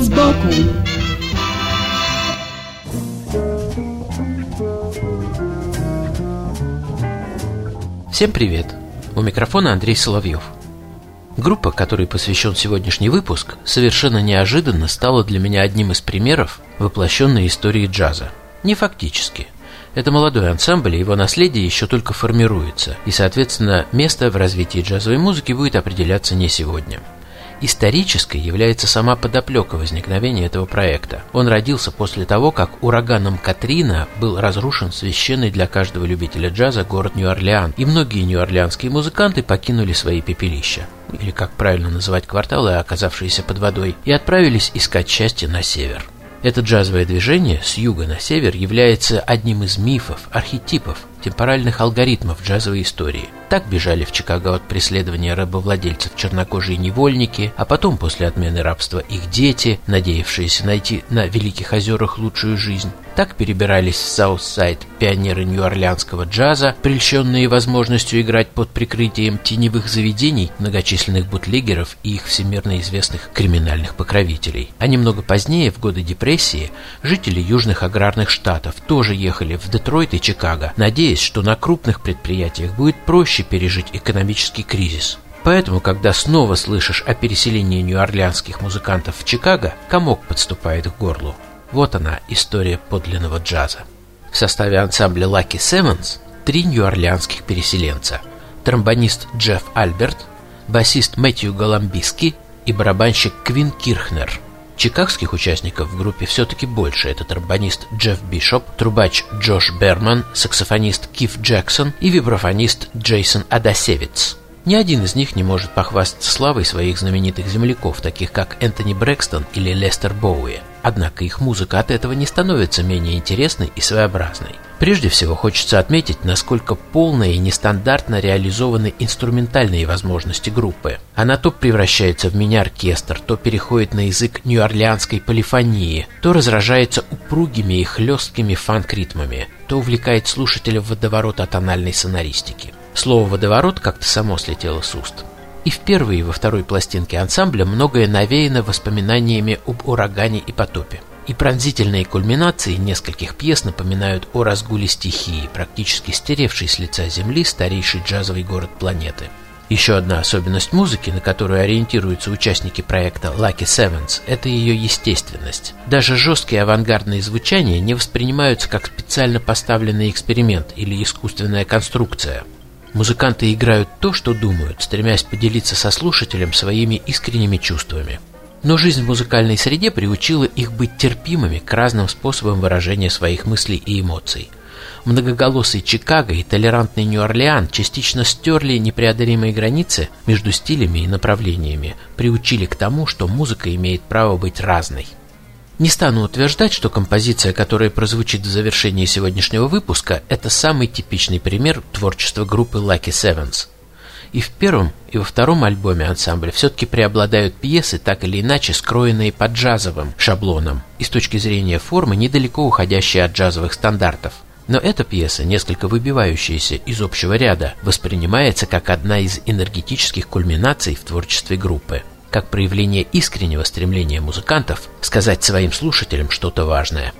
Вид сбоку Всем привет! У микрофона Андрей Соловьев. Группа, которой посвящен сегодняшний выпуск, совершенно неожиданно стала для меня одним из примеров воплощенной истории джаза. Не фактически. Это молодой ансамбль, и его наследие еще только формируется, и, соответственно, место в развитии джазовой музыки будет определяться не сегодня. Исторической является сама подоплека возникновения этого проекта. Он родился после того, как ураганом Катрина был разрушен священный для каждого любителя джаза город Нью-Орлеан, и многие нью-орлеанские музыканты покинули свои пепелища, или как правильно называть кварталы, оказавшиеся под водой, и отправились искать счастье на север. Это джазовое движение с юга на север является одним из мифов, архетипов, темпоральных алгоритмов джазовой истории. Так бежали в Чикаго от преследования рабовладельцев чернокожие невольники, а потом, после отмены рабства, их дети, надеявшиеся найти на Великих озерах лучшую жизнь. Так перебирались в Саутсайд пионеры нью-орлеанского джаза, прельщенные возможностью играть под прикрытием теневых заведений многочисленных бутлегеров и их всемирно известных криминальных покровителей. А немного позднее, в годы депрессии, жители южных аграрных штатов тоже ехали в Детройт и Чикаго, надеясь, что на крупных предприятиях будет проще пережить экономический кризис. Поэтому, когда снова слышишь о переселении нью-орлеанских музыкантов в Чикаго, комок подступает к горлу. Вот она, история подлинного джаза. В составе ансамбля Lucky Sevens три нью-орлеанских переселенца. Тромбонист Джефф Альберт, басист Мэтью Голамбиски и барабанщик Квин Кирхнер. Чикагских участников в группе все-таки больше. Это тромбонист Джефф Бишоп, трубач Джош Берман, саксофонист Киф Джексон и вибрафонист Джейсон Адасевиц. Ни один из них не может похвастаться славой своих знаменитых земляков, таких как Энтони Брэкстон или Лестер Боуи. Однако их музыка от этого не становится менее интересной и своеобразной. Прежде всего хочется отметить, насколько полно и нестандартно реализованы инструментальные возможности группы. Она то превращается в мини-оркестр, то переходит на язык нью-орлеанской полифонии, то разражается упругими и хлесткими фанк-ритмами, то увлекает слушателя в водоворот атональной сонористики. Слово «водоворот» как-то само слетело с уст. И в первой и во второй пластинке ансамбля многое навеяно воспоминаниями об урагане и потопе. И пронзительные кульминации нескольких пьес напоминают о разгуле стихии, практически стеревшей с лица Земли старейший джазовый город планеты. Еще одна особенность музыки, на которую ориентируются участники проекта Lucky Sevens, это ее естественность. Даже жесткие авангардные звучания не воспринимаются как специально поставленный эксперимент или искусственная конструкция. Музыканты играют то, что думают, стремясь поделиться со слушателем своими искренними чувствами. Но жизнь в музыкальной среде приучила их быть терпимыми к разным способам выражения своих мыслей и эмоций. Многоголосый Чикаго и толерантный Нью-Орлеан частично стерли непреодолимые границы между стилями и направлениями, приучили к тому, что музыка имеет право быть разной. Не стану утверждать, что композиция, которая прозвучит в завершении сегодняшнего выпуска, это самый типичный пример творчества группы Lucky Sevens. И в первом, и во втором альбоме ансамбля все-таки преобладают пьесы, так или иначе скроенные по джазовым шаблонам и с точки зрения формы недалеко уходящие от джазовых стандартов. Но эта пьеса, несколько выбивающаяся из общего ряда, воспринимается как одна из энергетических кульминаций в творчестве группы как проявление искреннего стремления музыкантов сказать своим слушателям что-то важное.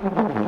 Mm-hmm.